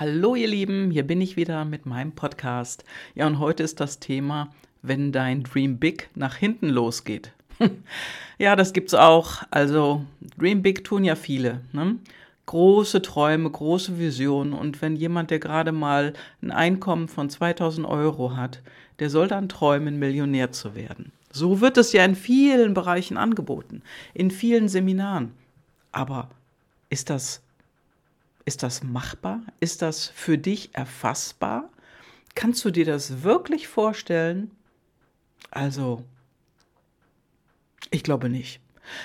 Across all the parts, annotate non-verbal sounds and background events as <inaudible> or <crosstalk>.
Hallo ihr Lieben, hier bin ich wieder mit meinem Podcast. Ja, und heute ist das Thema, wenn dein Dream Big nach hinten losgeht. <laughs> ja, das gibt's auch. Also Dream Big tun ja viele. Ne? Große Träume, große Visionen. Und wenn jemand, der gerade mal ein Einkommen von 2000 Euro hat, der soll dann träumen, Millionär zu werden. So wird es ja in vielen Bereichen angeboten, in vielen Seminaren. Aber ist das ist das machbar? Ist das für dich erfassbar? Kannst du dir das wirklich vorstellen? Also, ich glaube nicht.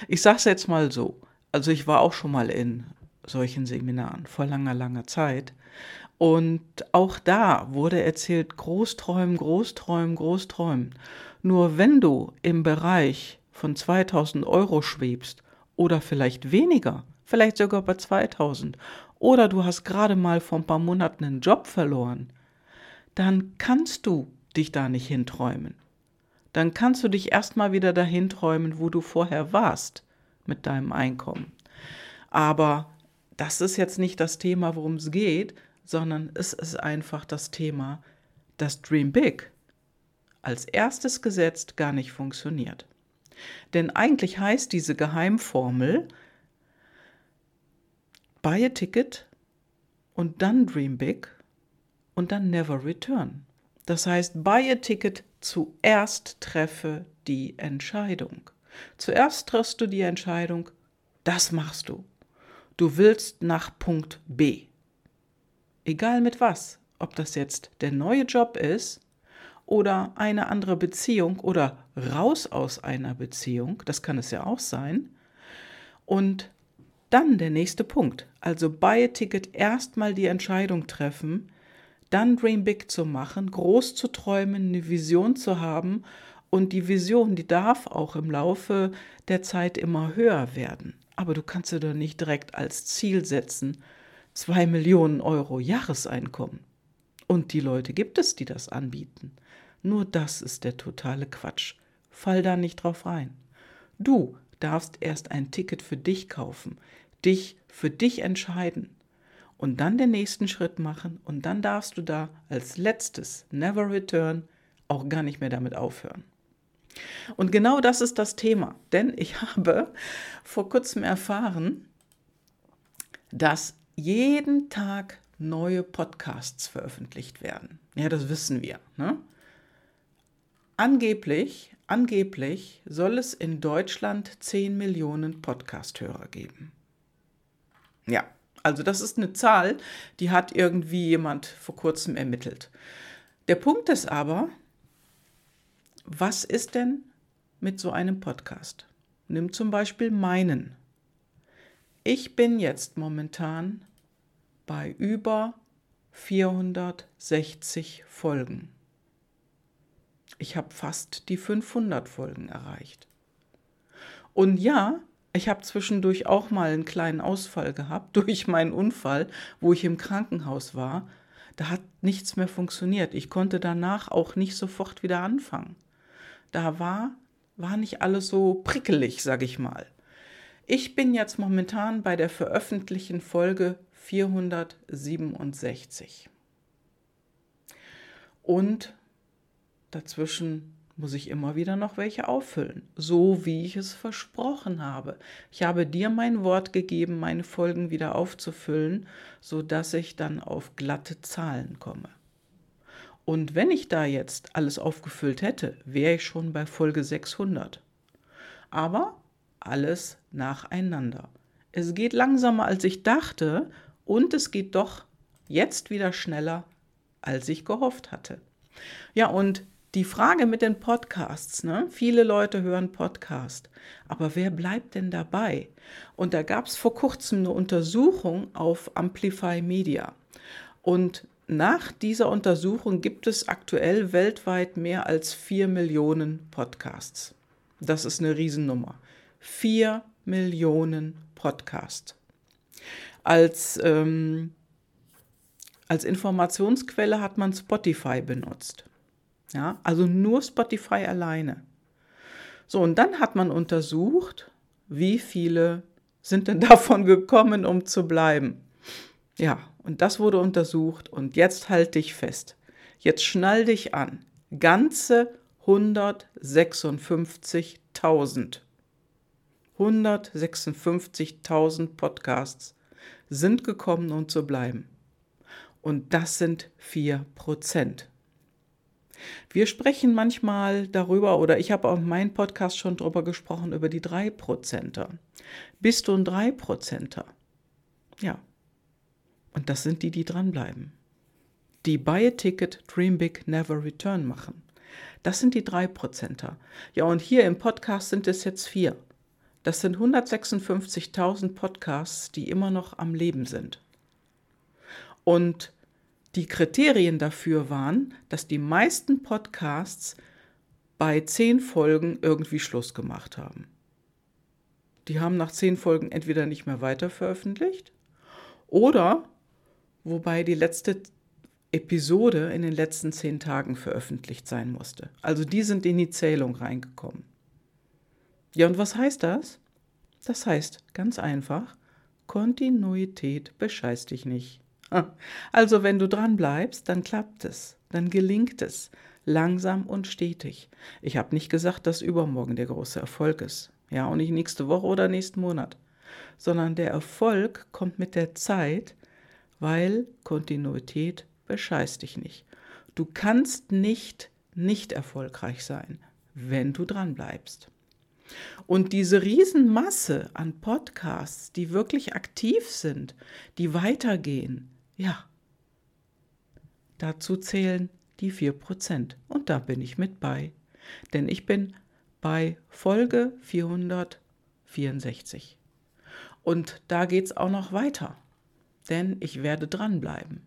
Ich sage es jetzt mal so. Also ich war auch schon mal in solchen Seminaren vor langer, langer Zeit. Und auch da wurde erzählt, Großträumen, Großträumen, Großträumen. Nur wenn du im Bereich von 2000 Euro schwebst oder vielleicht weniger, vielleicht sogar bei 2000 oder du hast gerade mal vor ein paar Monaten einen Job verloren, dann kannst du dich da nicht hinträumen. Dann kannst du dich erstmal wieder dahin träumen, wo du vorher warst mit deinem Einkommen. Aber das ist jetzt nicht das Thema, worum es geht, sondern es ist einfach das Thema, dass Dream Big als erstes gesetzt gar nicht funktioniert. Denn eigentlich heißt diese Geheimformel, buy a ticket und dann dream big und dann never return. Das heißt, buy a ticket, zuerst treffe die Entscheidung. Zuerst triffst du die Entscheidung, das machst du. Du willst nach Punkt B. Egal mit was, ob das jetzt der neue Job ist oder eine andere Beziehung oder raus aus einer Beziehung, das kann es ja auch sein. Und dann der nächste Punkt. Also bei Ticket erstmal die Entscheidung treffen, dann Dream Big zu machen, groß zu träumen, eine Vision zu haben und die Vision, die darf auch im Laufe der Zeit immer höher werden. Aber du kannst dir doch nicht direkt als Ziel setzen, zwei Millionen Euro Jahreseinkommen. Und die Leute gibt es, die das anbieten. Nur das ist der totale Quatsch. Fall da nicht drauf rein. Du darfst erst ein Ticket für dich kaufen, dich für dich entscheiden und dann den nächsten Schritt machen und dann darfst du da als letztes Never Return auch gar nicht mehr damit aufhören. Und genau das ist das Thema, denn ich <laughs> habe vor kurzem erfahren, dass jeden Tag neue Podcasts veröffentlicht werden. Ja, das wissen wir. Ne? Angeblich Angeblich soll es in Deutschland 10 Millionen Podcast-Hörer geben. Ja, also das ist eine Zahl, die hat irgendwie jemand vor kurzem ermittelt. Der Punkt ist aber, was ist denn mit so einem Podcast? Nimm zum Beispiel meinen. Ich bin jetzt momentan bei über 460 Folgen. Ich habe fast die 500 Folgen erreicht. Und ja, ich habe zwischendurch auch mal einen kleinen Ausfall gehabt <laughs> durch meinen Unfall, wo ich im Krankenhaus war. Da hat nichts mehr funktioniert. Ich konnte danach auch nicht sofort wieder anfangen. Da war, war nicht alles so prickelig, sag ich mal. Ich bin jetzt momentan bei der veröffentlichten Folge 467. Und Dazwischen muss ich immer wieder noch welche auffüllen, so wie ich es versprochen habe. Ich habe dir mein Wort gegeben, meine Folgen wieder aufzufüllen, so dass ich dann auf glatte Zahlen komme. Und wenn ich da jetzt alles aufgefüllt hätte, wäre ich schon bei Folge 600. Aber alles nacheinander. Es geht langsamer, als ich dachte, und es geht doch jetzt wieder schneller, als ich gehofft hatte. Ja, und die Frage mit den Podcasts, ne? viele Leute hören Podcast, aber wer bleibt denn dabei? Und da gab es vor kurzem eine Untersuchung auf Amplify Media. Und nach dieser Untersuchung gibt es aktuell weltweit mehr als vier Millionen Podcasts. Das ist eine Riesennummer. Vier Millionen Podcasts. Als, ähm, als Informationsquelle hat man Spotify benutzt. Ja, also nur Spotify alleine. So, und dann hat man untersucht, wie viele sind denn <laughs> davon gekommen, um zu bleiben. Ja, Und das wurde untersucht und jetzt halt dich fest. Jetzt schnall dich an. Ganze 156.000. 156.000 Podcasts sind gekommen, um zu bleiben. Und das sind 4 Prozent. Wir sprechen manchmal darüber, oder ich habe auch in meinem Podcast schon darüber gesprochen, über die 3 Prozenter. Bist du ein 3 Prozenter? Ja. Und das sind die, die dranbleiben. Die Buy a Ticket, Dream Big, Never Return machen. Das sind die 3 Prozenter. Ja, und hier im Podcast sind es jetzt vier. Das sind 156.000 Podcasts, die immer noch am Leben sind. Und die Kriterien dafür waren, dass die meisten Podcasts bei zehn Folgen irgendwie Schluss gemacht haben. Die haben nach zehn Folgen entweder nicht mehr weiter veröffentlicht oder wobei die letzte Episode in den letzten zehn Tagen veröffentlicht sein musste. Also die sind in die Zählung reingekommen. Ja, und was heißt das? Das heißt ganz einfach, Kontinuität bescheißt dich nicht. <laughs> Also wenn du dran bleibst, dann klappt es, dann gelingt es, langsam und stetig. Ich habe nicht gesagt, dass übermorgen der große Erfolg ist. Ja, und nicht nächste Woche oder nächsten Monat, sondern der Erfolg kommt mit der Zeit, weil Kontinuität bescheißt dich nicht. Du kannst nicht nicht erfolgreich sein, wenn du dran bleibst. Und diese Riesenmasse an Podcasts, die wirklich aktiv sind, die weitergehen, ja, dazu zählen die 4%. Und da bin ich mit bei. Denn ich bin bei Folge 464. Und da geht es auch noch weiter. Denn ich werde dranbleiben.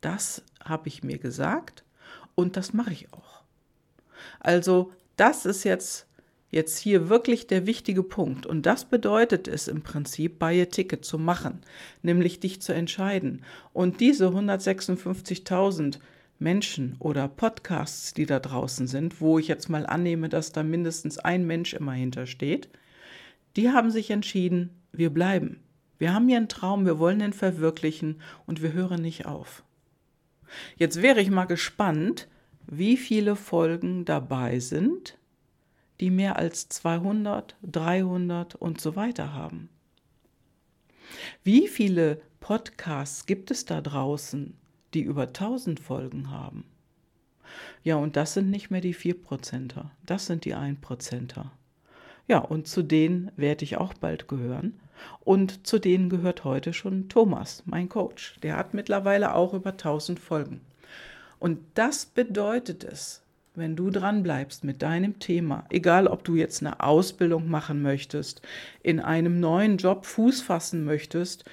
Das habe ich mir gesagt und das mache ich auch. Also das ist jetzt jetzt hier wirklich der wichtige Punkt. Und das bedeutet es im Prinzip, Buy a Ticket zu machen, nämlich dich zu entscheiden. Und diese 156.000 Menschen oder Podcasts, die da draußen sind, wo ich jetzt mal annehme, dass da mindestens ein Mensch immer hintersteht, die haben sich entschieden, wir bleiben. Wir haben hier einen Traum, wir wollen ihn verwirklichen und wir hören nicht auf. Jetzt wäre ich mal gespannt, wie viele Folgen dabei sind, die mehr als 200, 300 und so weiter haben. Wie viele Podcasts gibt es da draußen, die über 1000 Folgen haben? Ja, und das sind nicht mehr die 4%er, das sind die 1%er. Ja, und zu denen werde ich auch bald gehören. Und zu denen gehört heute schon Thomas, mein Coach. Der hat mittlerweile auch über 1000 Folgen. Und das bedeutet es, wenn du dran bleibst mit deinem Thema, egal ob du jetzt eine Ausbildung machen möchtest, in einem neuen Job Fuß fassen möchtest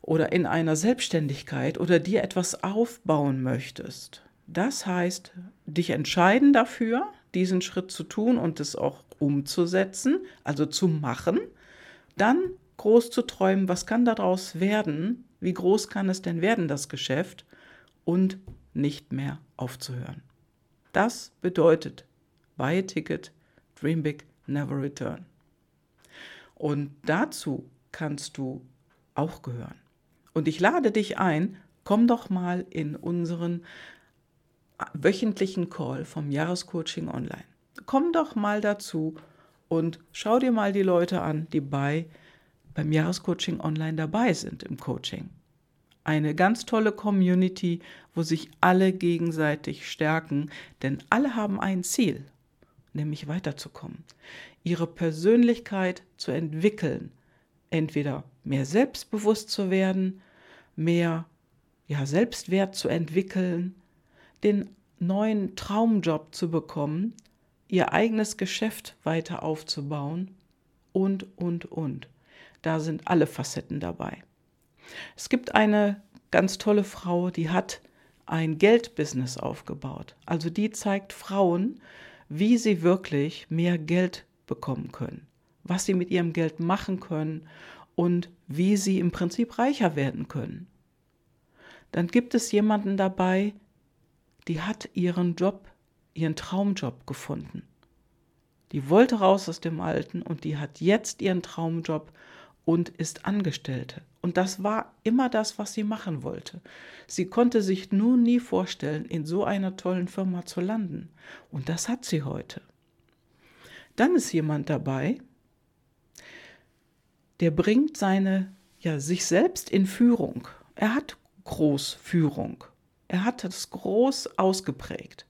oder in einer Selbstständigkeit oder dir etwas aufbauen möchtest. Das heißt, dich entscheiden dafür, diesen Schritt zu tun und es auch umzusetzen, also zu machen, dann groß zu träumen, was kann daraus werden, wie groß kann es denn werden, das Geschäft, und nicht mehr aufzuhören. Das bedeutet Buy a Ticket, Dream Big, Never Return. Und dazu kannst du auch gehören. Und ich lade dich ein, komm doch mal in unseren wöchentlichen Call vom Jahrescoaching Online. Komm doch mal dazu und schau dir mal die Leute an, die bei beim Jahrescoaching Online dabei sind im Coaching eine ganz tolle Community, wo sich alle gegenseitig stärken, denn alle haben ein Ziel, nämlich weiterzukommen, ihre Persönlichkeit zu entwickeln, entweder mehr selbstbewusst zu werden, mehr ja, Selbstwert zu entwickeln, den neuen Traumjob zu bekommen, ihr eigenes Geschäft weiter aufzubauen und, und, und. Da sind alle Facetten dabei. Es gibt eine ganz tolle Frau, die hat ein Geldbusiness aufgebaut. Also die zeigt Frauen, wie sie wirklich mehr Geld bekommen können, was sie mit ihrem Geld machen können und wie sie im Prinzip reicher werden können. Dann gibt es jemanden dabei, die hat ihren Job, ihren Traumjob gefunden. Die wollte raus aus dem Alten und die hat jetzt ihren Traumjob und ist Angestellte. Und das war immer das, was sie machen wollte. Sie konnte sich nun nie vorstellen, in so einer tollen Firma zu landen. Und das hat sie heute. Dann ist jemand dabei, der bringt seine, ja, sich selbst in Führung. Er hat Großführung. Er hat das groß ausgeprägt.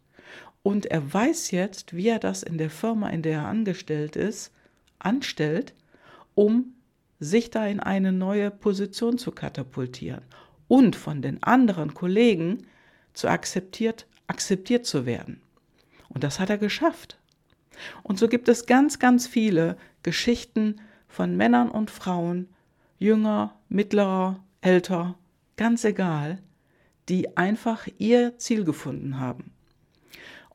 Und er weiß jetzt, wie er das in der Firma, in der er angestellt ist, anstellt, um sich da in eine neue Position zu katapultieren und von den anderen Kollegen zu akzeptiert, akzeptiert zu werden. Und das hat er geschafft. Und so gibt es ganz, ganz viele Geschichten von Männern und Frauen, jünger, mittlerer, älter, ganz egal, die einfach ihr Ziel gefunden haben.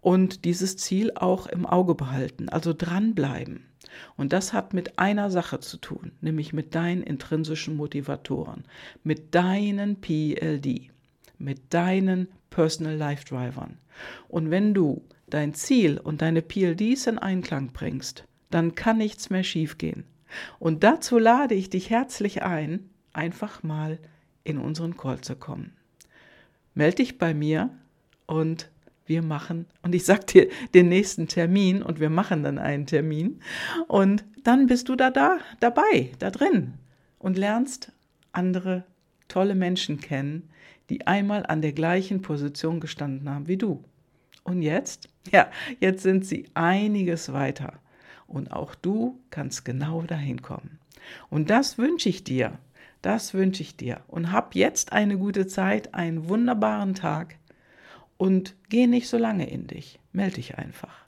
Und dieses Ziel auch im Auge behalten, also dranbleiben. Und das hat mit einer Sache zu tun, nämlich mit deinen intrinsischen Motivatoren, mit deinen PLD, mit deinen Personal Life Drivern. Und wenn du dein Ziel und deine PLDs in Einklang bringst, dann kann nichts mehr schiefgehen. Und dazu lade ich dich herzlich ein, einfach mal in unseren Call zu kommen. Meld dich bei mir und wir machen, und ich sag dir den nächsten Termin und wir machen dann einen Termin und dann bist du da, da dabei, da drin und lernst andere tolle Menschen kennen, die einmal an der gleichen Position gestanden haben wie du. Und jetzt? Ja, jetzt sind sie einiges weiter. Und auch du kannst genau dahin kommen. Und das wünsche ich dir. Das wünsche ich dir. Und hab jetzt eine gute Zeit, einen wunderbaren Tag und geh nicht so lange in dich. Meld dich einfach.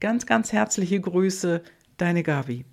Ganz, ganz herzliche Grüße, deine Gabi.